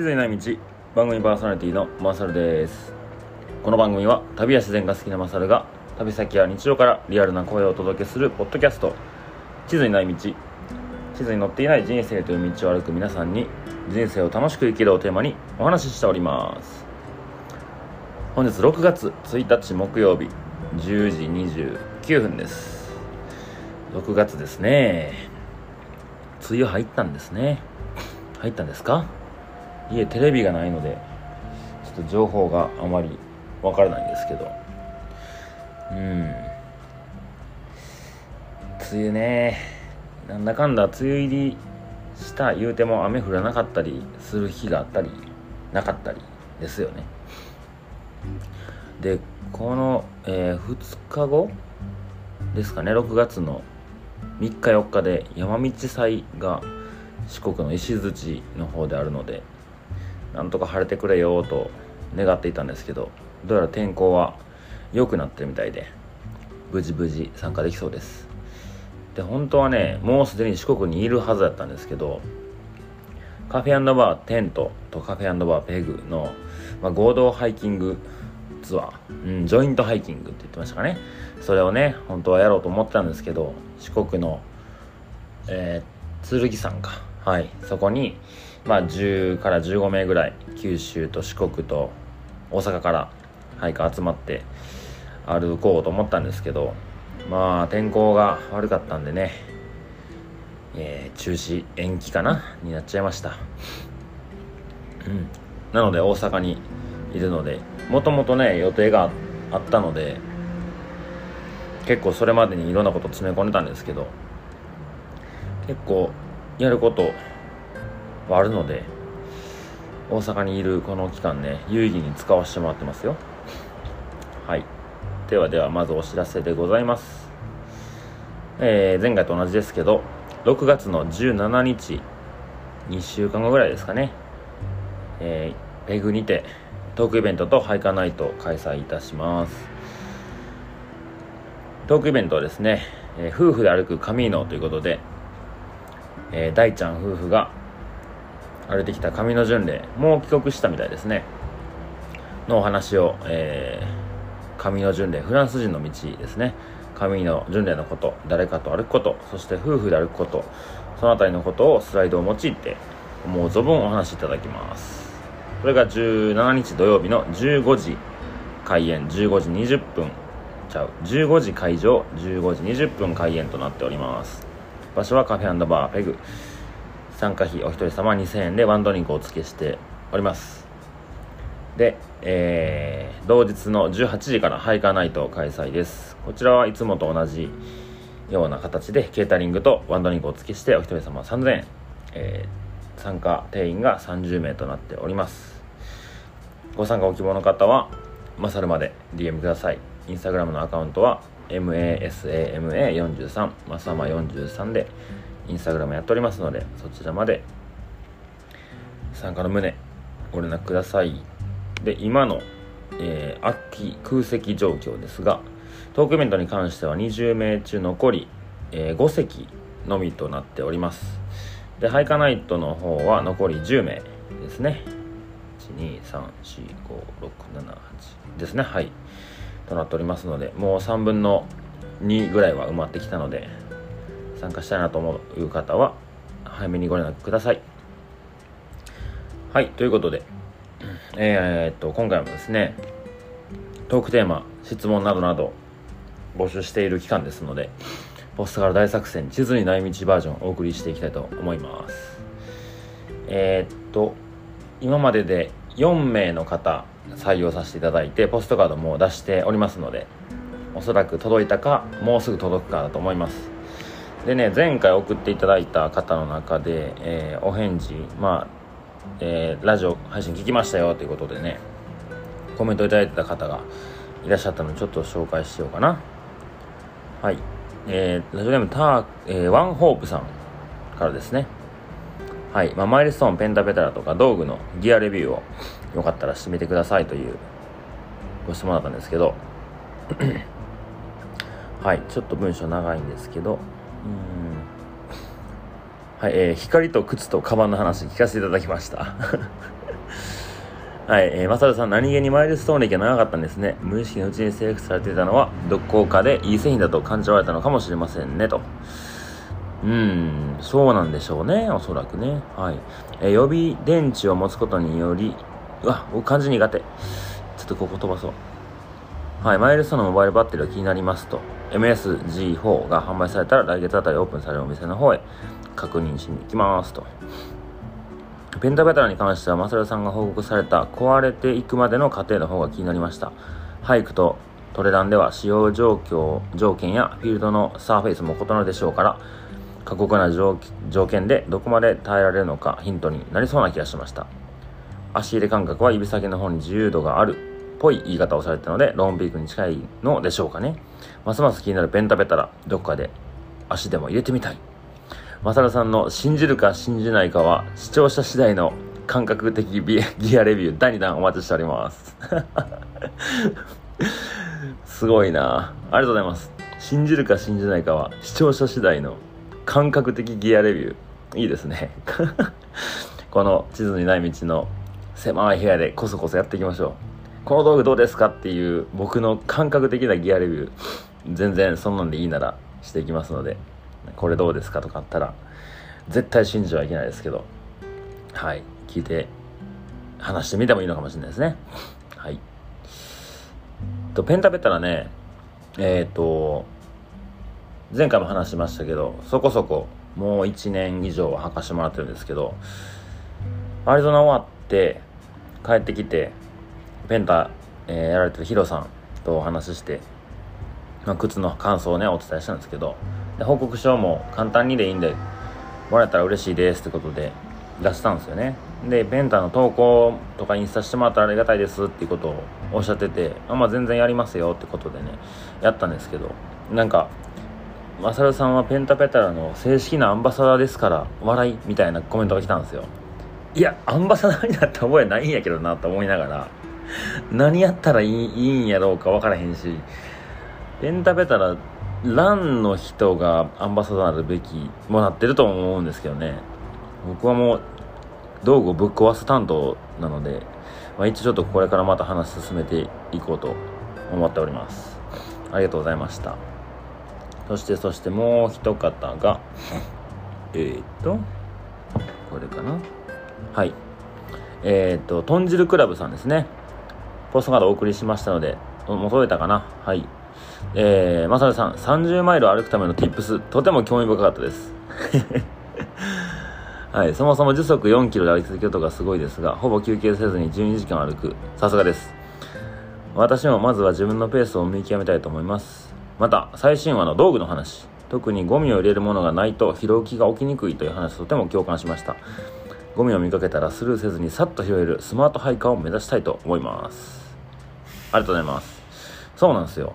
地図にない道番組パーソナリティのマサルですこの番組は旅や自然が好きなマサルが旅先や日常からリアルな声をお届けするポッドキャスト地図にない道地図に載っていない人生という道を歩く皆さんに人生を楽しく生きるをテーマにお話ししております本日6月1日木曜日10時29分です。6月ですね。梅雨入ったんですね。入ったんですか？家テレビがないのでちょっと情報があまりわからないんですけど。うん。梅雨ね。なんだかんだ梅雨入りした言うても雨降らなかったりする日があったりなかったりですよね。でこの、えー、2日後ですかね。6月の3日4日で山道祭が四国の石槌の方であるのでなんとか晴れてくれよと願っていたんですけどどうやら天候は良くなってるみたいで無事無事参加できそうです。で本当はねもうすでに四国にいるはずだったんですけどカフェバーテントとカフェバーペグの、まあ、合同ハイキングツアー、うん、ジョイントハイキングって言ってましたかね。それをね本当はやろうと思ってたんですけど四国の、えー、剣山か。はい。そこにまあ10から15名ぐらい九州と四国と大阪からはい集まって歩こうと思ったんですけどまあ天候が悪かったんでね、えー、中止延期かなになっちゃいました。うん。なので大阪にいるのでもともとね予定があったので結構それまでにいろんなこと詰め込んでたんですけど結構やることはあるので大阪にいるこの期間ね有意義に使わせてもらってますよ。はい。ではではまずお知らせでございます。えー、前回と同じですけど6月の17日2週間後ぐらいですかね。えー、ペグにてトークイベントとハイカナイト開催いたします。トークイベントはですね、えー、夫婦で歩くカミーノということでえー、大ちゃん夫婦が歩いてきた上の巡礼もう帰国したみたいですね。のお話を、えー、上の巡礼フランス人の道ですね。上の巡礼のこと誰かと歩くことそして夫婦で歩くことその辺りのことをスライドを用いて思う存分お話しいただきます。これが17日土曜日の15時開演15時20分ちゃう15時会場15時20分開演となっております。場所はカフェバーペグ。参加費お一人様2000円でワンドリンクをお付けしております。で、えー、同日の18時からハイカーナイト開催です。こちらはいつもと同じような形でケータリングとワンドリンクをお付けしてお一人様3000円、えー、参加定員が30名となっております。ご参加お希望の方はマサルまで DM ください。インスタグラムのアカウントは masama43 まさま43でインスタグラムやっておりますのでそちらまで。参加の旨ご連絡ください。で今の、えー、秋空席状況ですがトークイベントに関しては20名中残り、えー、5席のみとなっております。でハイカナイトの方は残り10名ですね。1234567ですね。はい。となっておりますのでもう3分の2ぐらいは埋まってきたので参加したいなと思う方は早めにご連絡ください。はいということでえー、っと今回もですねトークテーマ質問などなど募集している期間ですのでポストから大作戦地図にない道バージョンをお送りしていきたいと思います。えー、っと今までで4名の方採用させていただいてポストカードも出しておりますのでおそらく届いたかもうすぐ届くかだと思います。でね前回送っていただいた方の中で、えー、お返事まあ、えー、ラジオ配信聞きましたよということでねコメントいただいてた方がいらっしゃったのでちょっと紹介しようかな。はい。えー、ラジオネームター、えー、ワンホープさんからですね。はい、まあ、マイルストーンペンタペタラとか道具のギアレビューをよかったらしてみてくださいというご質問だったんですけど。はい。ちょっと文章長いんですけど。はい、えー、光と靴とカバンの話聞かせていただきました はい、えー、マサルさん、何気にマイルストーン歴が長かったんですね。無意識のうちにセレクトされていたのは、どこかでいい製品だと感じられたのかもしれませんね、と。うん、そうなんでしょうね、おそらくね。はい。えー、予備電池を持つことにより、うわ、僕漢字苦手。ちょっとここ飛ばそう。はい、マイルストーンのモバイルバッテリーが気になりますと。MSG4 が販売されたら来月あたりオープンされるお店の方へ確認しに行きますと。ペンタベタラに関しては、マサルさんが報告された壊れていくまでの過程の方が気になりました。ハイクとトレランでは使用状況、条件やフィールドのサーフェイスも異なるでしょうから、過酷な条件でどこまで耐えられるのかヒントになりそうな気がしました。足入れ感覚は指先の方に自由度があるぽい言い方をされたので、ローンピークに近いのでしょうかね。ますます気になるペンタベタラ、どこかで足でも入れてみたい。マサルさんの信じるか信じないかは視聴者次第の感覚的ギアレビュー第2弾お待ちしております。すごいな。ありがとうございます。信じるか信じないかは視聴者次第の感覚的ギアレビュー。いいですね。この地図にない道の狭い部屋でこそこそやっていきましょう。この道具どうですかっていう僕の感覚的なギアレビュー全然そんなんでいいならしていきますのでこれどうですかとかあったら絶対信じはいけないですけどはい聞いて話してみてもいいのかもしれないですね。はい。とペンタペタラねえっ、ー、と前回も話しましたけどそこそこもう1年以上は履かしてもらってるんですけどアリゾナ終わって帰ってきてペンタ、えー、やられてるヒロさんとお話しして、まあ、靴の感想をねお伝えしたんですけどで報告書も簡単にでいいんでもらえたら嬉しいですってことで出したんですよね。でペンタの投稿とかインスタしてもらったらありがたいですっていうことをおっしゃっててあまあ全然やりますよってことでねやったんですけどなんかマサルさんはペンタペタラの正式なアンバサダーですから笑いみたいなコメントが来たんですよ。いやアンバサダーになった覚えないんやけどなと思いながら 何やったらいいいんやろうか分からへんし。ペンタペタラランの人がアンバサダーなるべきもなってると思うんですけどね。僕はもう道具をぶっ壊す担当なので、まあ、一応ちょっとこれからまた話進めていこうと思っております。ありがとうございました。そしてそしてもう一方がえー、っとこれかな。はい。えー、っと豚汁クラブさんですね。ポストカードお送りしましたのでもう届いたかな？はいえー、まさるさん、30マイル歩くための tips、とても興味深かったです。はい、そもそも時速4キロで歩き続けるとがすごいですが、ほぼ休憩せずに12時間歩く。さすがです。私もまずは自分のペースを見極めたいと思います。また、最新話の道具の話。特にゴミを入れるものがないと拾う気が起きにくいという話とても共感しました。ゴミを見かけたらスルーせずにさっと拾えるスマートハイカーを目指したいと思います。ありがとうございます。そうなんですよ。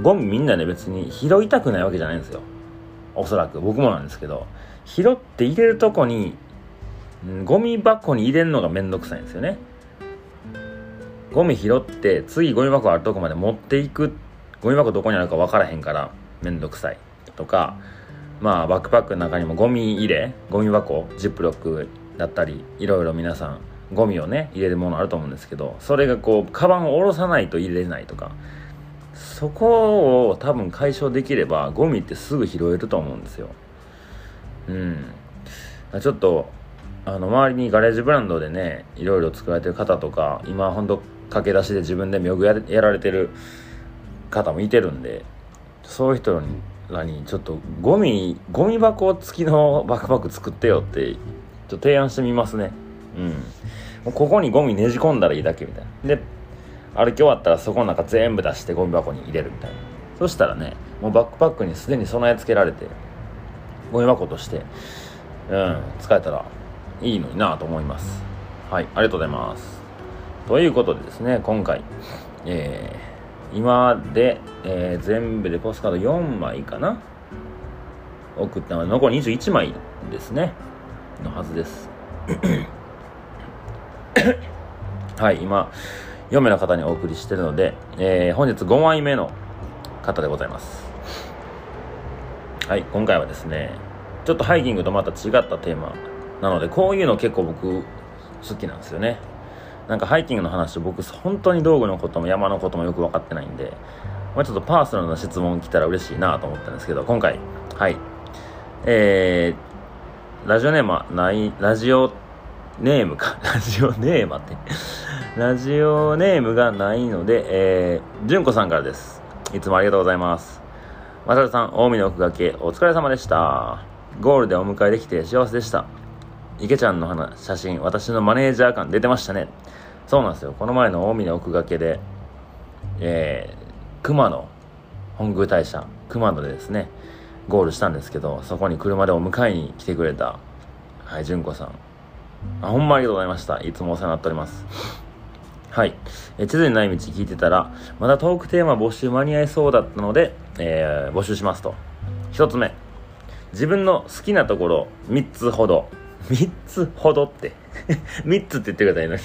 ゴミみんなね別に拾いたくないわけじゃないんですよおそらく僕もなんですけど拾って入れるとこにゴミ箱に入れるのがめんどくさいんですよねゴミ拾って次ゴミ箱あるとこまで持っていくゴミ箱どこにあるか分からへんからめんどくさいとかまあバックパックの中にもゴミ入れゴミ箱ジップロックだったりいろいろ皆さんゴミをね入れるものあると思うんですけどそれがこうカバンを下ろさないと入れないとかそこを多分解消できればゴミってすぐ拾えると思うんですよ。うん。ちょっとあの周りにガレージブランドでねいろいろ作られてる方とか今ほんと駆け出しで自分で妙具やられてる方もいてるんでそういう人にらにちょっとゴミゴミ箱付きのバックパック作ってよってちょっと提案してみますね。うん。ここにゴミねじ込んだらいいだけみたいな。で歩き終わったらそこの中全部出してゴミ箱に入れるみたいな。そしたらねもうバックパックにすでに備え付けられてゴミ箱としてうん使えたらいいのになと思います。はいありがとうございます。ということでですね今回えー、今で、えー、全部でポスカード4枚かな？送ったので残り21枚ですね。のはずです。はい今4名の方にお送りしてるので、えー、本日5枚目の方でございます。はい今回はですねちょっとハイキングとまた違ったテーマなのでこういうの結構僕好きなんですよね。なんかハイキングの話僕本当に道具のことも山のこともよく分かってないんでもうちょっとパーソナルな質問来たら嬉しいなと思ったんですけど今回はい。えー、ラジオネームはないラジオネームか。ラジオネームって。ラジオネームがないのでえー、純子さんからです。いつもありがとうございます。まさるさん大見の奥掛けお疲れ様でした。ゴールでお迎えできて幸せでした。池ちゃんの話写真私のマネージャー感出てましたね。そうなんですよ。この前の大峰奥掛けでえー、熊野本宮大社熊野でですねゴールしたんですけどそこに車でお迎えに来てくれたはい純子さん。あほんまありがとうございました。いつもお世話になっております。はい。え地図にない道聞いてたらまだトークテーマ募集間に合いそうだったので、えー、募集しますと。1つ目。自分の好きなところ3つほど。3つほどって。3つって言ってくれたらいいのに。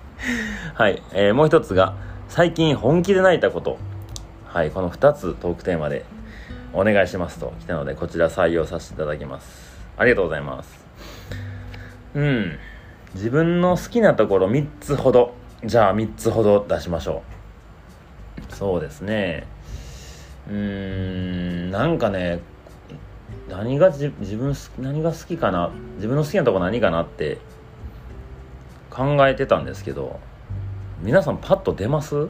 はい、えー、もう1つが最近本気で泣いたこと。はいこの2つトークテーマでお願いしますと来たのでこちら採用させていただきます。ありがとうございます。うん。自分の好きなところ3つほど。じゃあ3つほど出しましょう。そうですね。うーんなんかね何が自分何が好きかな。自分の好きなとこ何かなって考えてたんですけど皆さんパッと出ます？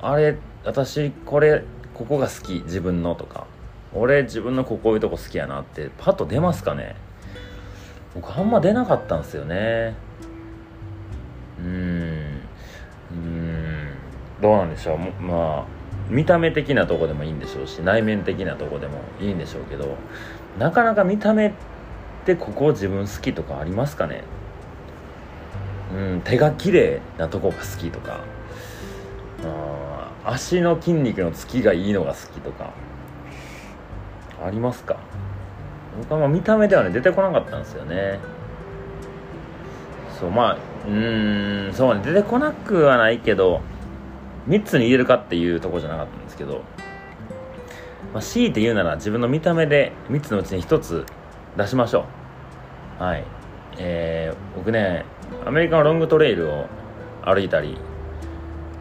あれ私これここが好き自分のとか。俺自分のここういうとこ好きやなってパッと出ますかね。僕あんま出なかったんですよね。うん。うん。どうなんでしょう。まあ見た目的なとこでもいいんでしょうし内面的なとこでもいいんでしょうけどなかなか見た目ってここ自分好きとかありますかね。うん。手が綺麗なとこが好きとか。あ足の筋肉のつきがいいのが好きとかありますか？僕はまあ見た目ではね出てこなかったんですよね。そうまあうんそうね出てこなくはないけど3つに入れるかっていうとこじゃなかったんですけど、まあ、強いて言うなら自分の見た目で3つのうちに1つ出しましょう。はい。えー、僕ねアメリカのロングトレイルを歩いたり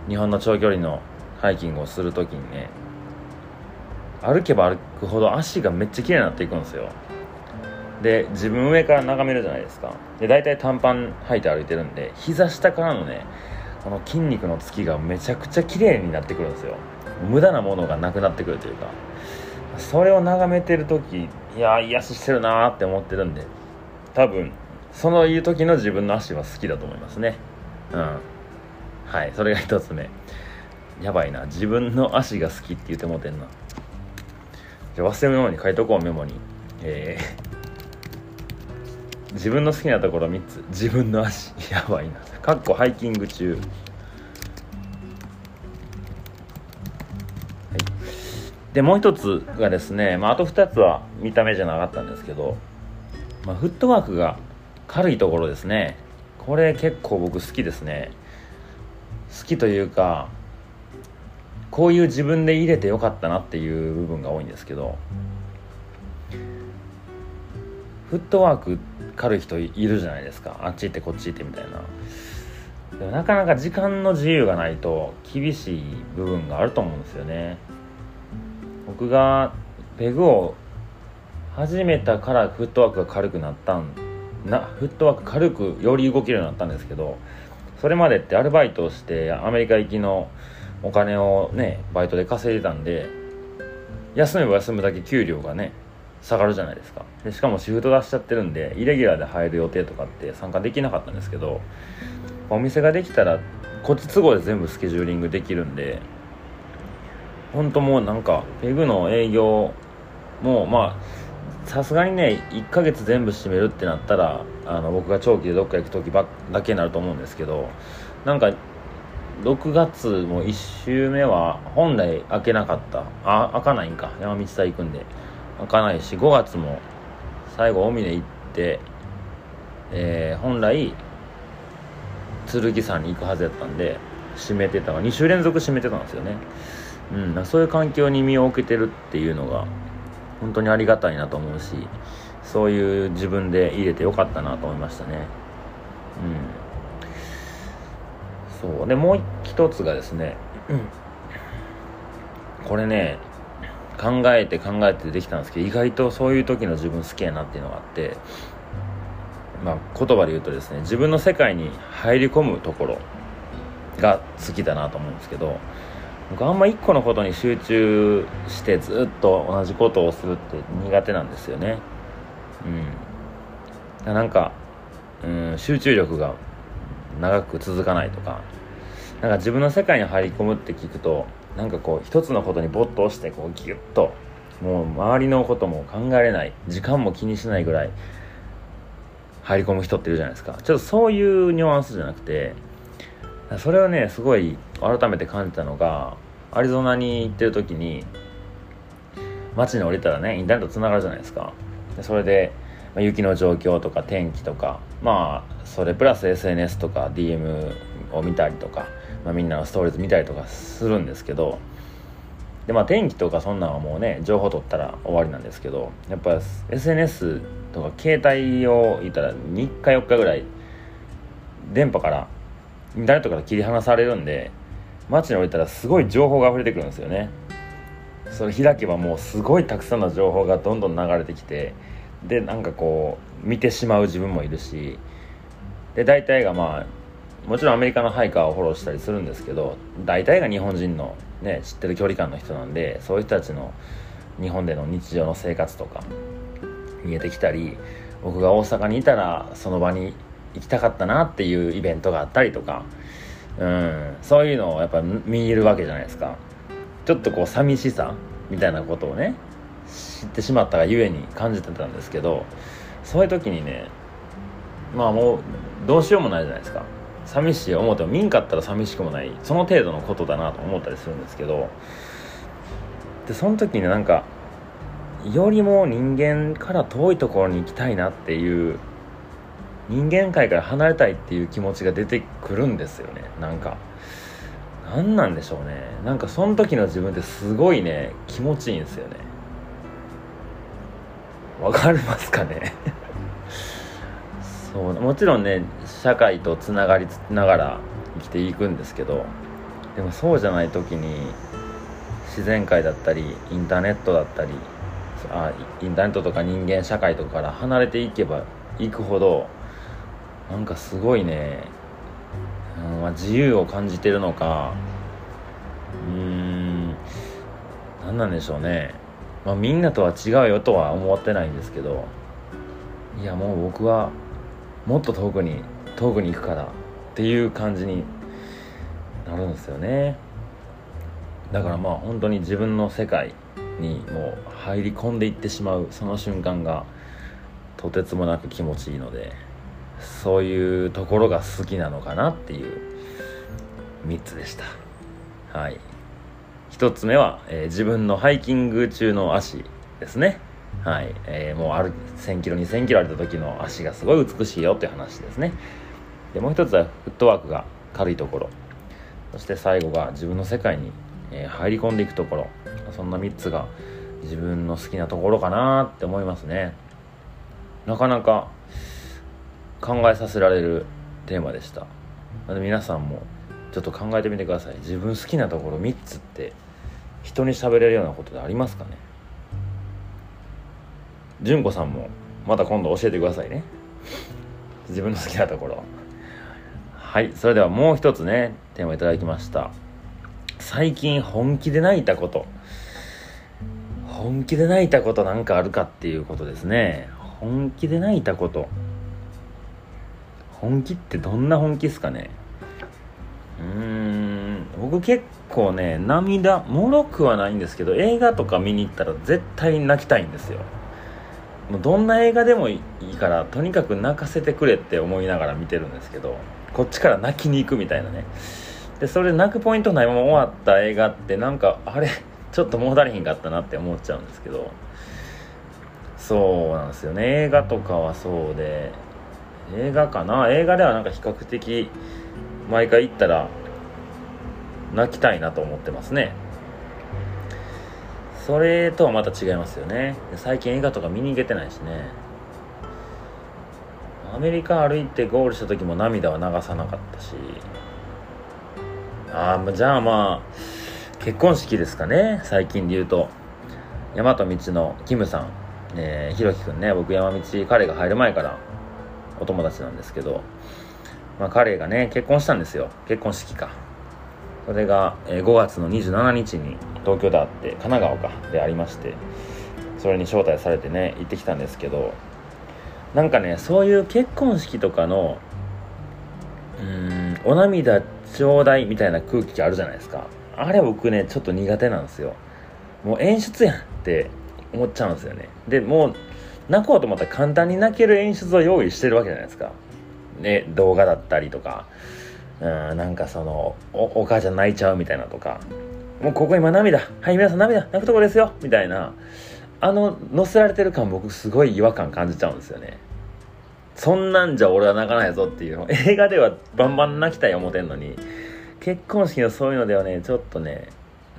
日本の長距離のハイキングをする時にね歩けば歩くほど足がめっちゃ綺麗になっていくんですよ。で自分上から眺めるじゃないですか。で大体短パン履いて歩いてるんで膝下からのねこの筋肉のつきがめちゃくちゃ綺麗になってくるんですよ。無駄なものがなくなってくるというか。それを眺めてる時いや癒ししてるなーって思ってるんで多分そのいう時の自分の足は好きだと思いますね。うん。はいそれが一つ目。やばいな。自分の足が好きって言ってもうてんな。じゃ忘れ物に書いとこうメモに。えー、自分の好きなところ3つ。自分の足。やばいな。かっこハイキング中。でもう一つがですね、まあ、あと2つは見た目じゃなかったんですけど、まあ、フットワークが軽いところですね。これ結構僕好きですね。好きというかこういう自分で入れてよかったなっていう部分が多いんですけどフットワーク軽い人いるじゃないですか。あっち行ってこっち行ってみたいな。でもなかなか時間の自由がないと厳しい部分があると思うんですよね。僕がペグを始めたからフットワークが軽くなったんなフットワーク軽くより動けるようになったんですけどそれまでってアルバイトをしてアメリカ行きのお金をねバイトで稼いでたんで休めば休むだけ給料がね下がるじゃないですか。でしかもシフト出しちゃってるんでイレギュラーで入る予定とかって参加できなかったんですけどお店ができたらこっち都合で全部スケジューリングできるんで本当もうなんかペグの営業もまあさすがにね1ヶ月全部閉めるってなったらあの僕が長期でどっか行く時ばだけになると思うんですけどなんか6月も1週目は本来開けなかった。あ開かないんか。山道さん行くんで。開かないし5月も最後大峰行って、えー、本来剣山に行くはずやったんで閉めてたが2週連続閉めてたんですよね。うんそういう環境に身を置けてるっていうのが本当にありがたいなと思うしそういう自分で入れてよかったなと思いましたね。うん。そう。でもう一つがですね、これね考えて考えてできたんですけど意外とそういう時の自分好きやなっていうのがあってまあ言葉で言うとですね自分の世界に入り込むところが好きだなと思うんですけど僕あんま一個のことに集中してずっと同じことをするって苦手なんですよね。うん。なんか、うん、集中力が長く続かないとかなんか自分の世界に入り込むって聞くとなんかこう一つのことに没頭してこうギュッともう周りのことも考えれない時間も気にしないぐらい入り込む人っているじゃないですか。ちょっとそういうニュアンスじゃなくてそれをねすごい改めて感じたのがアリゾナに行ってる時に街に降りたらねインターネットつながるじゃないですか。それで、まあ、雪の状況とか天気とかまあそれプラス SNS とか DM を見たりとか、まあ、みんなのストーリーズ見たりとかするんですけどでまあ天気とかそんなんはもうね情報取ったら終わりなんですけどやっぱ SNS とか携帯をいたら3日4日ぐらい電波からインターネットから切り離されるんで街に降りたらすごい情報が溢れてくるんですよね。それ開けばもうすごいたくさんの情報がどんどん流れてきてでなんかこう見てしまう自分もいるしで大体がまあもちろんアメリカのハイカーをフォローしたりするんですけど大体が日本人の、ね、知ってる距離感の人なんでそういう人たちの日本での日常の生活とか見えてきたり僕が大阪にいたらその場に行きたかったなっていうイベントがあったりとか、うん、そういうのをやっぱ見えるわけじゃないですか。ちょっとこう寂しさみたいなことをね知ってしまったがゆえに感じてたんですけどそういう時にねまあもうどうしようもないじゃないですか。寂しい思っても見んかったら寂しくもないその程度のことだなと思ったりするんですけどでその時になんかよりも人間から遠いところに行きたいなっていう人間界から離れたいっていう気持ちが出てくるんですよね。なんか何なんでしょうね。なんかその時の自分ってすごいね気持ちいいんですよね。わかりますかね？そうもちろんね社会とつながりながら生きていくんですけどでもそうじゃない時に自然界だったりインターネットだったりあインターネットとか人間社会とかから離れていけばいくほどなんかすごいね、うんまあ、自由を感じてるのかうーん何なんでしょうね、まあ、みんなとは違うよとは思ってないんですけどいやもう僕はもっと遠くに遠くに行くからっていう感じになるんですよね。だからまあ本当に自分の世界にもう入り込んでいってしまうその瞬間がとてつもなく気持ちいいのでそういうところが好きなのかなっていう3つでした。はい。1つ目は、えー、自分のハイキング中の足ですね。はい、えー、もうある1000キロ2000キロ歩いた時の足がすごい美しいよっていう話ですね。でもう一つはフットワークが軽いところ。そして最後が自分の世界に、え、入り込んでいくところ。そんな3つが自分の好きなところかなって思いますね。なかなか考えさせられるテーマでした。皆さんもちょっと考えてみてください。自分好きなところ3つって人に喋れるようなことでありますかね？純子さんもまた今度教えてくださいね。自分の好きなところはいそれではもう一つねテーマいただきました。最近本気で泣いたこと。本気で泣いたことなんかあるかっていうことですね。本気で泣いたこと。本気ってどんな本気っすかね？うーん僕結構ね涙もろくはないんですけど映画とか見に行ったら絶対泣きたいんですよ。もうどんな映画でもいいからとにかく泣かせてくれって思いながら見てるんですけどこっちから泣きに行くみたいなね。でそれで泣くポイントないまま終わった映画ってなんかあれちょっともうだれへんかったなって思っちゃうんですけど。そうなんですよね。映画とかはそうで。映画かな。映画ではなんか比較的毎回行ったら泣きたいなと思ってますね。それとはまた違いますよね。最近映画とか見に行けてないしね。アメリカ歩いてゴールした時も涙は流さなかったし。ああじゃあまあ結婚式ですかね。最近で言うと。大和道のキムさん、えー、ひろきくんね。僕山道彼が入る前からお友達なんですけど、まあ、彼がね結婚したんですよ。結婚式か。それが、5月の27日に東京であって神奈川かでありましてそれに招待されてね行ってきたんですけどなんかねそういう結婚式とかのうーんお涙ちょうだいみたいな空気あるじゃないですか。あれ僕ねちょっと苦手なんですよ。もう演出やんって思っちゃうんですよね。でもう泣こうと思ったら簡単に泣ける演出を用意してるわけじゃないですか。ね動画だったりとか。うんなんかそのお母ちゃん泣いちゃうみたいなとかもうここ今涙はい皆さん涙泣くとこですよみたいなあの載せられてる感僕すごい違和感感じちゃうんですよね。そんなんじゃ俺は泣かないぞっていう映画ではバンバン泣きたい思ってんのに結婚式のそういうのではねちょっとね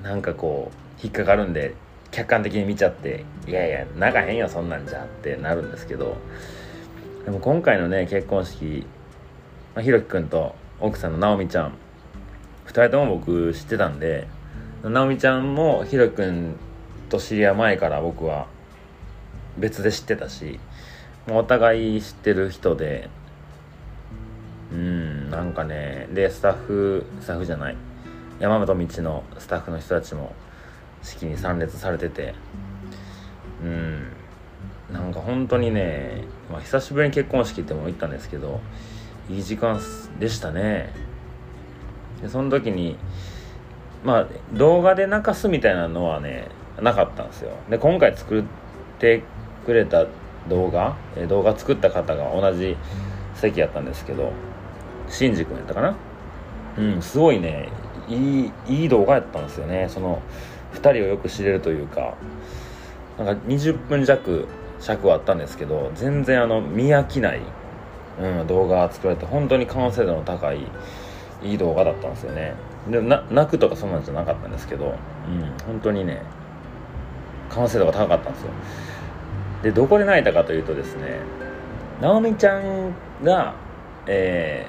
なんかこう引っかかるんで客観的に見ちゃっていやいや泣かへんよそんなんじゃってなるんですけどでも今回のね結婚式、まあ、ひろきくんと奥さんの直美ちゃん。2人とも僕知ってたんで直美ちゃんもひろきくんと知り合う前から僕は別で知ってたしお互い知ってる人でうんなんかねでスタッフスタッフじゃない山本道のスタッフの人たちも式に参列されててうんなんか本当にね、まあ、久しぶりに結婚式っても行ったんですけどいい時間でしたね。でその時にまあ動画で泣かすみたいなのはねなかったんですよ。で今回作ってくれた動画、動画作った方が同じ席やったんですけどシンジ君やったかな？うんすごいねいいいい動画やったんですよね。その2人をよく知れるというか。なんか20分弱尺はあったんですけど全然あの見飽きない、うん、動画作られて本当に完成度の高いいい動画だったんですよね。で泣くとかそんなんじゃなかったんですけど、うん、本当にね完成度が高かったんですよ。でどこで泣いたかというとですね直美ちゃんがえ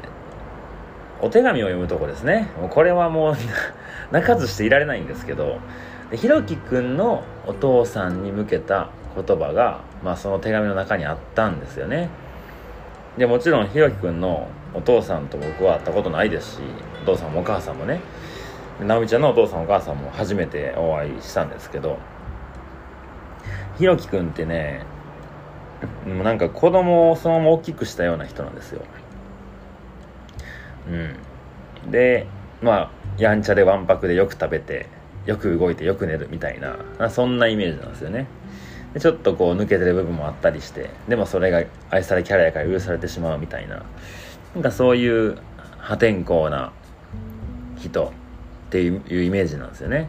ー、お手紙を読むとこですね。もうこれはもう 泣かずしていられないんですけどでひろきくんのお父さんに向けた言葉が、まあ、その手紙の中にあったんですよね。でもちろんひろきくんのお父さんと僕は会ったことないですしお父さんもお母さんもね。直美ちゃんのお父さんお母さんも初めてお会いしたんですけどひろきくんってねなんか子供をそのまま大きくしたような人なんですよ。うん。でまあやんちゃでわんぱくでよく食べてよく動いてよく寝るみたいなそんなイメージなんですよね。ちょっとこう抜けてる部分もあったりしてでもそれが愛されキャラやから許されてしまうみたいな。なんかそういう破天荒な人っていうイメージなんですよね。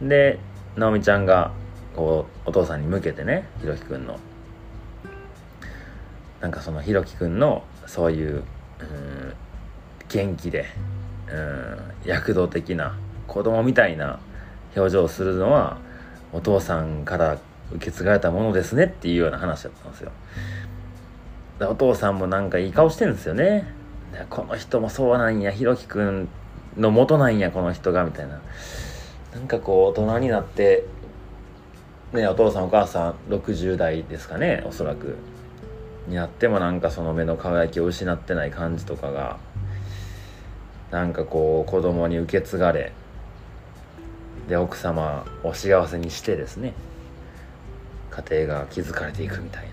で直美ちゃんがこうお父さんに向けてねひろきくんの。なんかそのひろきくんのそういう、う、元気で、うん、躍動的な子供みたいな表情をするのはお父さんから受け継がれたものですねっていうような話だったんですよ。でお父さんもなんかいい顔してるんですよね。でこの人もそうなんやひろきくんの元なんやこの人がみたいな。なんかこう大人になってねお父さんお母さん60代ですかねおそらく。になってもなんかその目の輝きを失ってない感じとかがなんかこう子供に受け継がれで奥様を幸せにしてですね。家庭が築かれていくみたい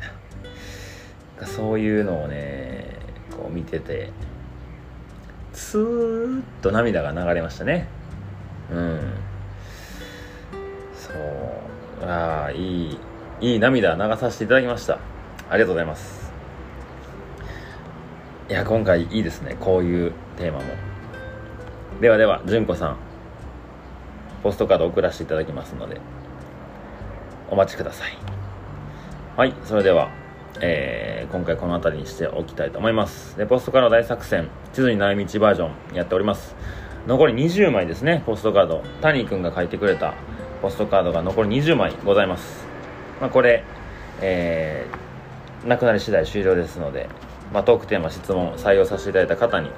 な。そういうのをねこう見ててスーッと涙が流れましたね。うん。そう。ああいいいい涙流させていただきました。ありがとうございます。いや今回いいですね。こういうテーマも。ではでは純子さんポストカード送らせていただきますので。お待ちください。はいそれでは、えー、今回この辺りにしておきたいと思います。でポストカード大作戦地図に悩み道バージョンやっております。残り20枚ですねポストカード。谷君が書いてくれたポストカードが残り20枚ございます、まあ、これ、えー、なくなり次第終了ですので、まあ、トークテーマ質問採用させていただいた方に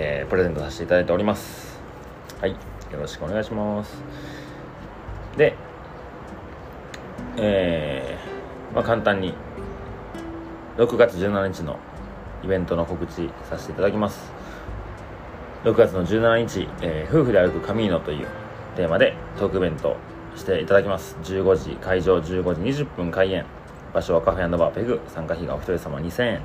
えー、プレゼントさせていただいております。はいよろしくお願いします。でえー、まあ簡単に6月17日のイベントの告知させていただきます。6月の17日、えー、夫婦で歩くカミーノというテーマでトークイベントしていただきます。15時会場15時20分開演。場所はカフェバーペグ。参加費がお一人様2000円。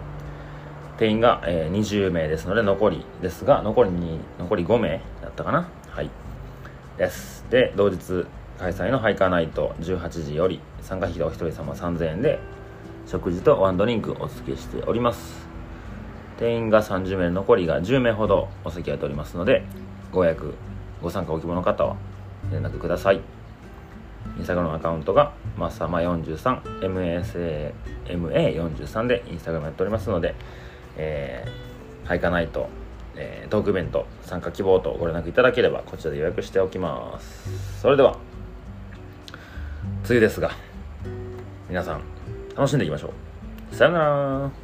定員が、えー、20名ですので残りですが残りに残り5名だったかな？はい。です。で同日開催のハイカーナイト18時より参加費がお一人様3000円で食事とワンドリンクお付けしております。定員が30名残りが10名ほどお席がっておりますのでご予約ご参加お希望の方は連絡ください。インスタグラムアカウントがまさま43 MSAMA43 でインスタグラムやっておりますので、えー、ハイカナイト、えー、トークイベント参加希望とご連絡いただければこちらで予約しておきます。それでは梅雨ですが皆さん楽しんでいきましょう。さよなら。